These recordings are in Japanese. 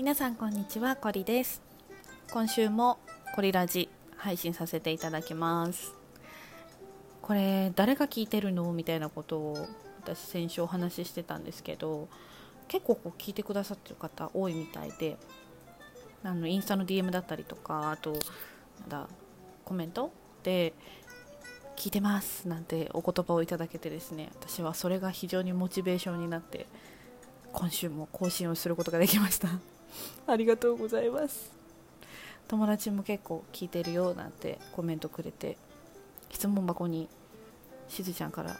皆さんこんにちはコリです。今週もコリラジ配信させていただきます。これ誰が聞いてるの？みたいなことを私先週お話ししてたんですけど結構こう聞いてくださってる方多いみたいであのインスタの DM だったりとかあとなんだコメントで聞いてますなんてお言葉をいただけてですね私はそれが非常にモチベーションになって今週も更新をすることができました。ありがとうございます。友達も結構聞いてるよなんてコメントくれて質問箱にしずちゃんから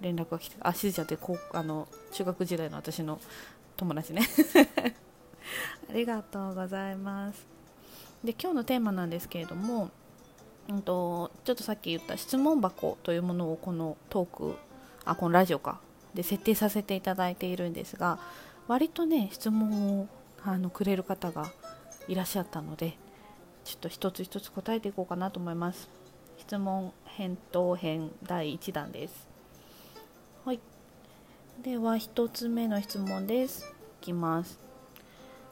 連絡が来てあしずちゃんってこうあの中学時代の私の友達ね。ありがとうございます。で今日のテーマなんですけれども、うんと、ちょっとさっき言った質問箱というものをこのトークあこのラジオか。で設定させていただいているんですが割とね質問をあのくれる方がいらっしゃったのでちょっと一つ一つ答えていこうかなと思います。質問返答編第1弾です。はい。では1つ目の質問です。いきます。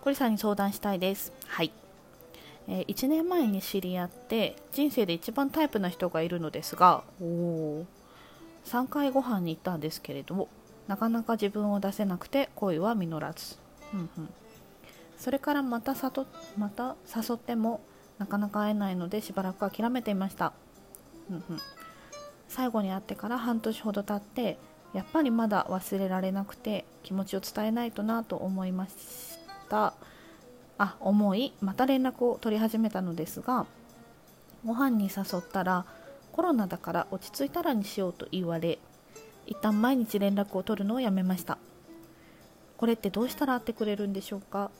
コリさんに相談したいです。はい。えー、1年前に知り合って人生で一番タイプな人がいるのですがお3回ご飯に行ったんですけれどもなかなか自分を出せなくて恋は実らず、うんうん、それからまたさとまた誘ってもなかなか会えないのでしばらく諦めていました、うんうん、最後に会ってから半年ほど経ってやっぱりまだ忘れられなくて気持ちを伝えないとなと思いました。あ思いまた連絡を取り始めたのですがご飯に誘ったらコロナだから落ち着いたらにしようと言われ一旦毎日連絡を取るのをやめました。これってどうしたら会ってくれるんでしょうか？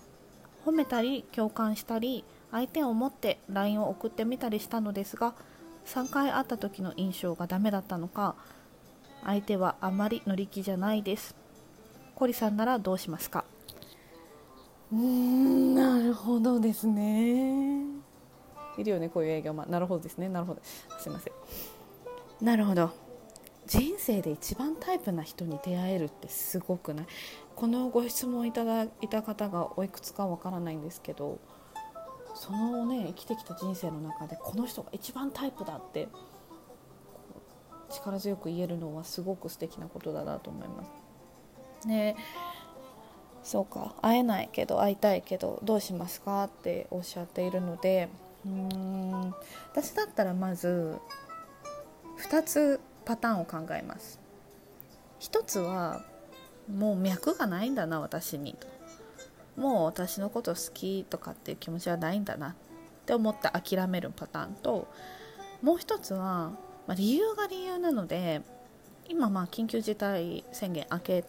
褒めたり共感したり相手を思って LINE を送ってみたりしたのですが3回会った時の印象がダメだったのか相手はあまり乗り気じゃないです。コリさんならどうしますか？うーんなるほどですね。いるよねこういう営業マン。なるほどですねなるほど。すいません。なるほど人生で一番タイプな人に出会えるってすごくない？このご質問いただいた方がおいくつかわからないんですけどそのね生きてきた人生の中でこの人が一番タイプだって力強く言えるのはすごく素敵なことだなと思います。ね。そうか。会えないけど会いたいけどどうしますかっておっしゃっているのでうーん。私だったらまず2つパターンを考えます。一つはもう脈がないんだな私に。もう私のこと好きとかっていう気持ちはないんだな。って思って諦めるパターンともう一つは、まあ、理由が理由なので今まあ緊急事態宣言明け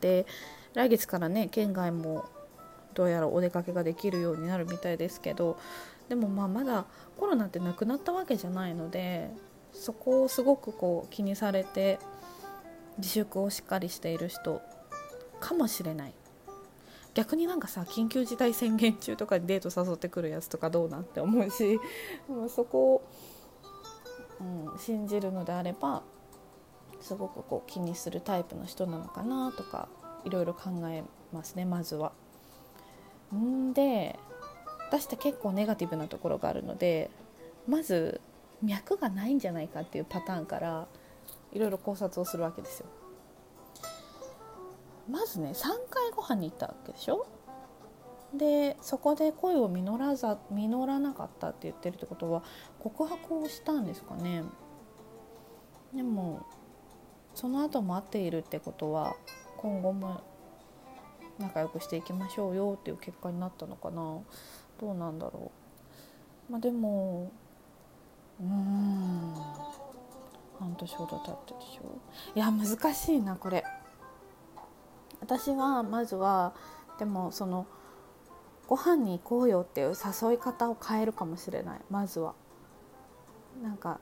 て来月からね県外もどうやらお出かけができるようになるみたいですけどでもまあまだコロナってなくなったわけじゃないのでそこをすごくこう気にされて自粛をしっかりしている人かもしれない逆になんかさ緊急事態宣言中とかにデート誘ってくるやつとかどうなんて思うしそこを、うん、信じるのであればすごくこう気にするタイプの人なのかなとかいろいろ考えますねまずは。んで私って結構ネガティブなところがあるのでまず脈がないんじゃないかっていうパターンからいろいろ考察をするわけですよ。まずね3回ご飯に行ったわけでしょ？でそこで恋を実らざ実らなかったって言ってるってことは告白をしたんですかね？でもその後も会っているってことは今後も仲良くしていきましょうよっていう結果になったのかな。どうなんだろう。まあでもうん。半年ほど経ってでしょ。いや難しいなこれ。私はまずはでもそのご飯に行こうよっていう誘い方を変えるかもしれない。まずは。なんか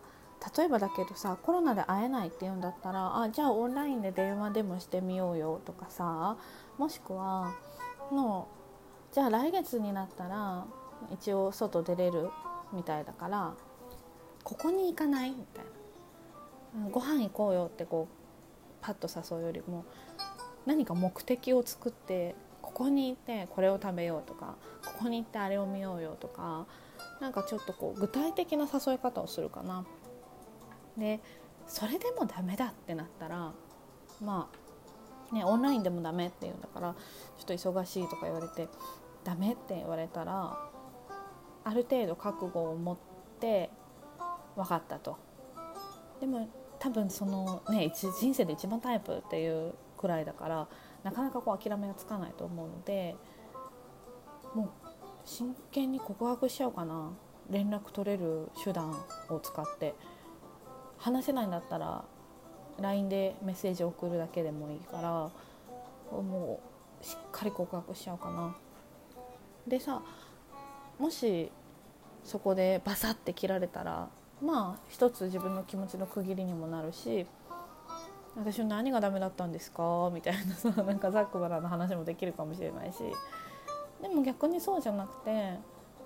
例えばだけどさコロナで会えないっていうんだったらあじゃあオンラインで電話でもしてみようよとかさもしくはのじゃあ来月になったら一応外出れるみたいだからここに行かないみたいなご飯行こうよってこうパッと誘うよりも何か目的を作ってここに行ってこれを食べようとかここに行ってあれを見ようよとかなんかちょっとこう具体的な誘い方をするかな。でそれでもダメだってなったらまあねオンラインでもダメって言うんだからちょっと忙しいとか言われてダメって言われたらある程度覚悟を持って分かったと。でも多分そのね人生で一番タイプっていうくらいだからなかなかこう諦めがつかないと思うのでもう真剣に告白しちゃおうかな連絡取れる手段を使って話せないんだったら LINE でメッセージを送るだけでもいいからもうしっかり告白しちゃおうかな。でさもしそこでバサッて切られたらまあ一つ自分の気持ちの区切りにもなるし私は何がダメだったんですか？みたいなさ なんかざっくばらの話もできるかもしれないし。でも逆にそうじゃなくて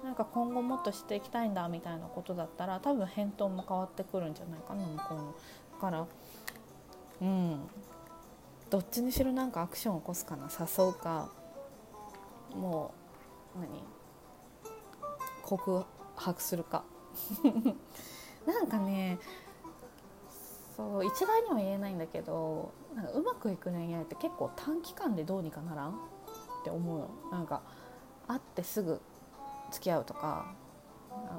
なんか今後もっとしていきたいんだみたいなことだったら多分返答も変わってくるんじゃないかな向こうの。だから。うん。どっちにしろなんかアクションを起こすかな。誘うか。もう何？告白するか。なんかねそう一概には言えないんだけどなんかうまくいく恋愛って結構短期間でどうにかならんって思うの。なんか会ってすぐ付き合うとか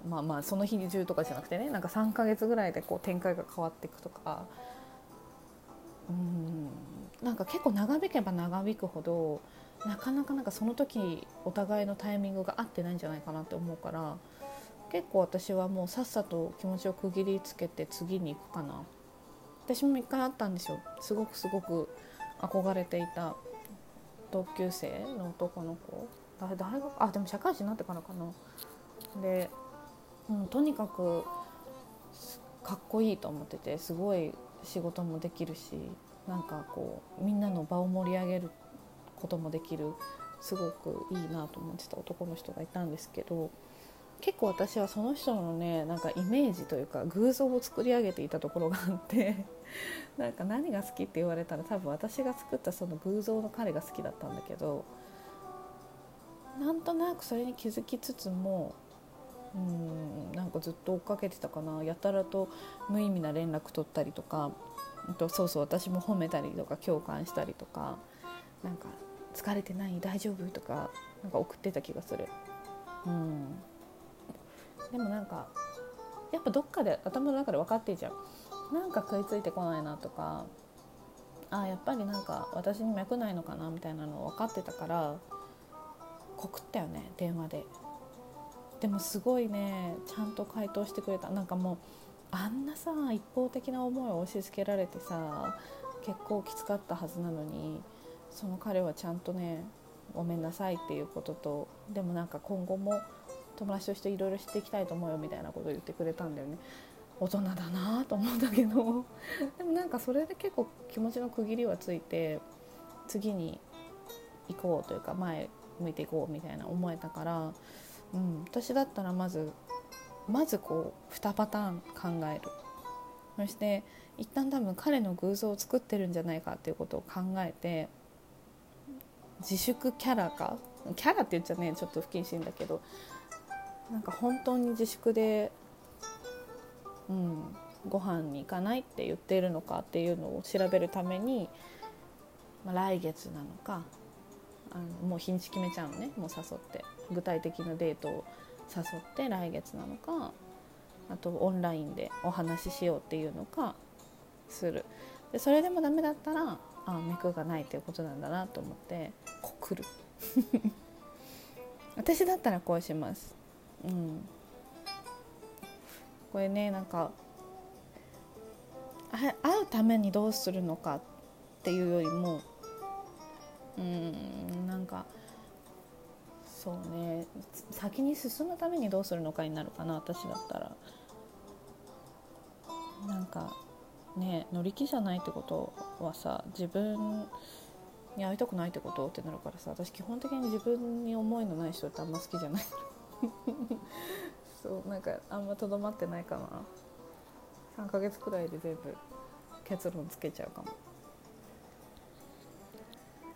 まあまあその日中とかじゃなくてねなんか3ヶ月ぐらいでこう展開が変わっていくとか。うんなんか結構長引けば長引くほどなかなかなんかその時お互いのタイミングが合ってないんじゃないかなって思うから結構私はもうさっさと気持ちを区切りつけて次に行くかな。私も一回あったんですよ。すごくすごく憧れていた同級生の男の子。誰があでも社会人になってからかな。で、うん、とにかくかっこいいと思っててすごい仕事もできるしなんかこうみんなの場を盛り上げることもできる。すごくいいなと思ってた男の人がいたんですけど結構私はその人のねなんかイメージというか偶像を作り上げていたところがあって なんか何が好きって言われたら多分私が作ったその偶像の彼が好きだったんだけどなんとなくそれに気づきつつもうんなんかずっと追っかけてたかな。やたらと無意味な連絡取ったりとかとそうそう私も褒めたりとか共感したりとかなんか疲れてない？大丈夫？とかなんか送ってた気がする。うん。でもなんかやっぱどっかで頭の中で分かってんじゃん。なんか食いついてこないなとかあやっぱりなんか私に脈ないのかなみたいなの分かってたから告ったよね電話で。でもすごいねちゃんと回答してくれた。なんかもうあんなさ一方的な思いを押し付けられてさ結構きつかったはずなのにその彼はちゃんとねごめんなさいっていうこととでもなんか今後も友達としていろいろ知っていきたいと思うよみたいなことを言ってくれたんだよね。大人だなと思うんだけど。でもなんかそれで結構気持ちの区切りはついて次に行こうというか前向いていこうみたいな思えたから、うん、私だったらまずまずこう2パターン考える。そして一旦多分彼の偶像を作ってるんじゃないかっていうことを考えて自粛キャラか？キャラって言っちゃねちょっと不謹慎だけどなんか本当に自粛で、うん、ご飯に行かないって言っているのかっていうのを調べるために、まあ、来月なのかあのもう日にち決めちゃうのねもう誘って具体的なデートを誘って来月なのかあとオンラインでお話ししようっていうのかする。でそれでもダメだったらあ脈がないっていうことなんだなと思って告る。私だったらこうします。うん。これねなんか会うためにどうするのかっていうよりもうんなんかそうね先に進むためにどうするのかになるかな私だったら。なんかね乗り気じゃないってことはさ自分に会いたくないってことってなるからさ私基本的に自分に思いのない人ってあんま好きじゃない。そうなんかあんまとどまってないかな。3ヶ月くらいで全部結論つけちゃうかも。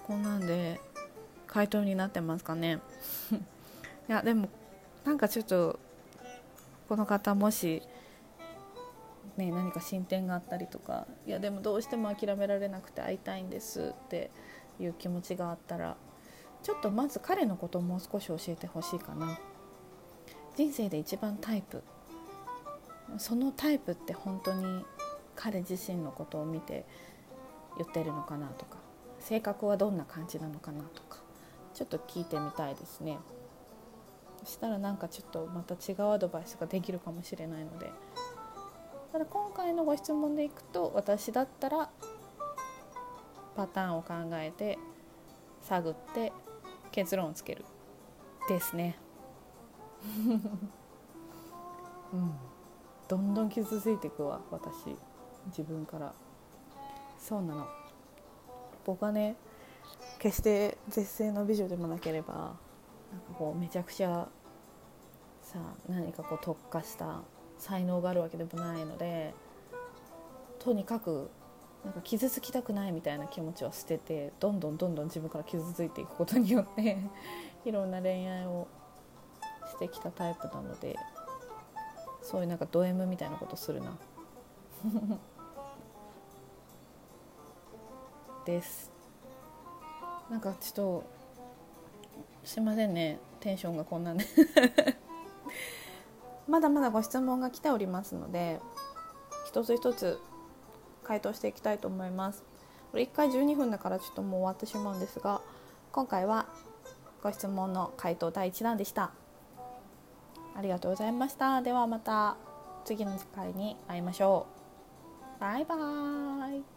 こんなんで回答になってますかね。いやでもなんかちょっとこの方もしね何か進展があったりとかいやでもどうしても諦められなくて会いたいんですっていう気持ちがあったらちょっとまず彼のことをもう少し教えてほしいかな人生で一番タイプ。そのタイプって本当に彼自身のことを見て言ってるのかなとか。性格はどんな感じなのかなとか。ちょっと聞いてみたいですね。そしたらなんかちょっとまた違うアドバイスができるかもしれないので。ただ今回のご質問でいくと私だったらパターンを考えて探って結論をつけるですね。うん。どんどん傷ついていくわ私。自分から。そうなの。僕はね決して絶世の美女でもなければなんかこうめちゃくちゃさ何かこう特化した才能があるわけでもないのでとにかくなんか傷つきたくないみたいな気持ちを捨ててどんどんどんどん自分から傷ついていくことによって いろんな恋愛をしてきたタイプなのでそういうなんかド M みたいなことするな。です。なんかちょっとすいませんね。テンションがこんなね まだまだご質問が来ておりますので一つ一つ回答していきたいと思います。これ1回12分だからちょっともう終わってしまうんですが今回はご質問の回答第1弾でした。ありがとうございました。ではまた次の機会に会いましょう。バイバーイ。